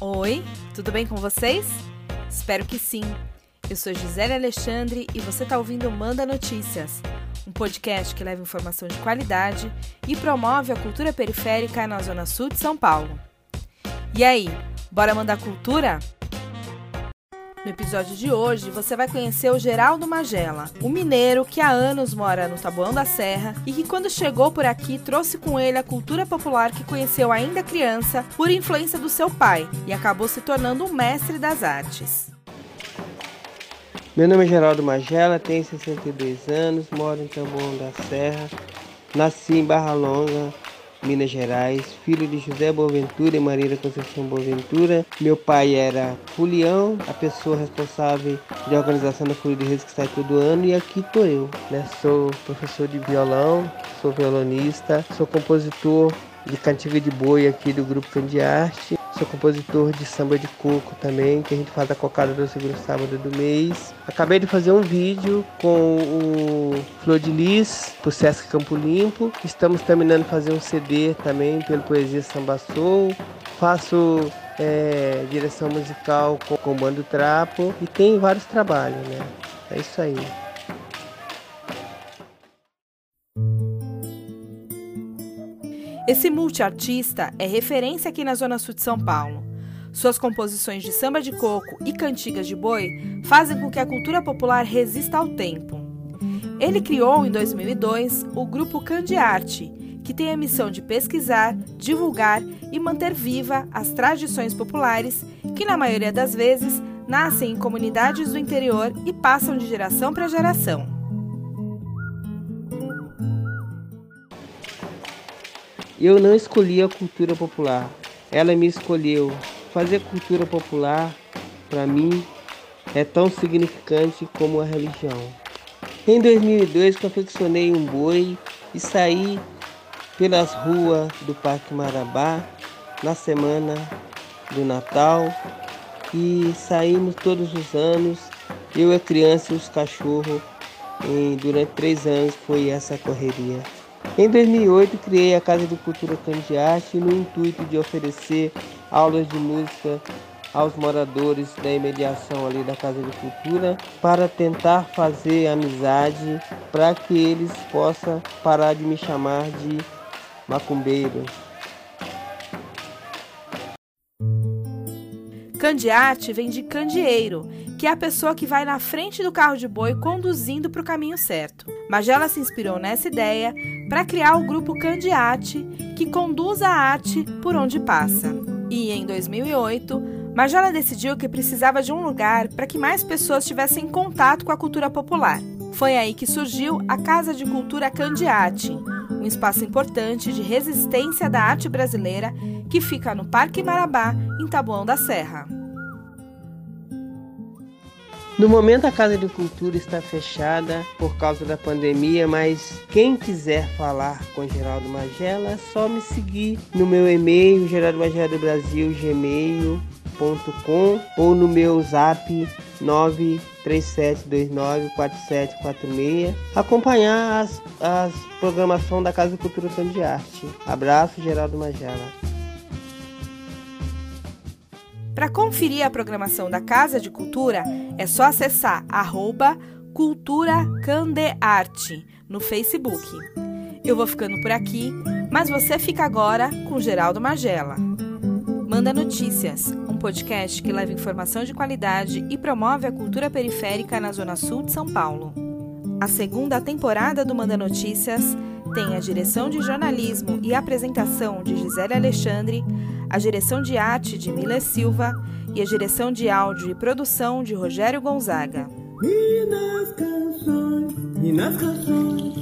Oi, tudo bem com vocês? Espero que sim. Eu sou Gisele Alexandre e você está ouvindo Manda Notícias, um podcast que leva informação de qualidade e promove a cultura periférica na Zona Sul de São Paulo. E aí, bora mandar cultura? No episódio de hoje, você vai conhecer o Geraldo Magela, um mineiro que há anos mora no Taboão da Serra e que, quando chegou por aqui, trouxe com ele a cultura popular que conheceu ainda criança por influência do seu pai e acabou se tornando um mestre das artes. Meu nome é Geraldo Magela, tenho 62 anos, moro em Taboão da Serra, nasci em Barra Longa, Minas Gerais, filho de José Boaventura e Maria da Conceição Boaventura. Meu pai era Fulião, a pessoa responsável de organização da Folha de Reis que sai todo ano, e aqui estou eu. Né? Sou professor de violão, sou violonista, sou compositor de cantiga de boi aqui do Grupo Candiarte Sou compositor de samba de coco também, que a gente faz a cocada do segundo sábado do mês. Acabei de fazer um vídeo com o Flor de Lis, pro Sesc Campo Limpo. Estamos terminando de fazer um CD também pelo Poesia Samba Soul. Faço é, direção musical com, o Bando Trapo e tem vários trabalhos, né? É isso aí. Esse multiartista é referência aqui na Zona Sul de São Paulo. Suas composições de samba de coco e cantigas de boi fazem com que a cultura popular resista ao tempo. Ele criou em 2002 o grupo Candiarte, que tem a missão de pesquisar, divulgar e manter viva as tradições populares que, na maioria das vezes, nascem em comunidades do interior e passam de geração para geração. Eu não escolhi a cultura popular, ela me escolheu. Fazer cultura popular, para mim, é tão significante como a religião. Em 2002, confeccionei um boi e saí pelas ruas do Parque Marabá na semana do Natal e saímos todos os anos, eu, a criança e os cachorros. E durante três anos foi essa correria. Em 2008, criei a Casa de Cultura Candiache no intuito de oferecer aulas de música aos moradores da imediação ali da Casa de Cultura para tentar fazer amizade para que eles possam parar de me chamar de macumbeiro. Candiate vem de candeeiro, que é a pessoa que vai na frente do carro de boi conduzindo para o caminho certo. Magela se inspirou nessa ideia para criar o grupo Candiate, que conduz a arte por onde passa. E em 2008, Magela decidiu que precisava de um lugar para que mais pessoas tivessem contato com a cultura popular. Foi aí que surgiu a Casa de Cultura Candiate, um espaço importante de resistência da arte brasileira que fica no Parque Marabá, em Taboão da Serra. No momento a Casa de Cultura está fechada por causa da pandemia, mas quem quiser falar com Geraldo Magela é só me seguir no meu e-mail, Geraldo Magela do Brasil, gmail.com ou no meu zap 937294746. Acompanhar as, as programação da Casa de Cultura de Arte. Abraço, Geraldo Magela. Para conferir a programação da Casa de Cultura, é só acessar arroba no Facebook. Eu vou ficando por aqui, mas você fica agora com Geraldo Magela. Manda Notícias, um podcast que leva informação de qualidade e promove a cultura periférica na Zona Sul de São Paulo. A segunda temporada do Manda Notícias tem a direção de jornalismo e apresentação de Gisele Alexandre, a direção de arte de Mila Silva e a direção de áudio e produção de Rogério Gonzaga. E nas canções, e nas canções,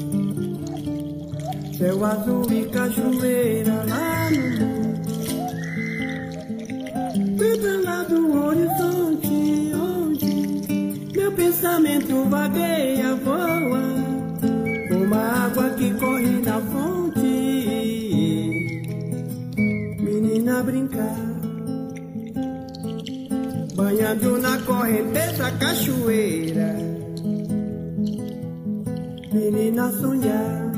céu azul e cachoeira lá no lá do horizonte, onde meu pensamento vagueia, brincar. Banhando na correnteza cachoeira, menina sonhar.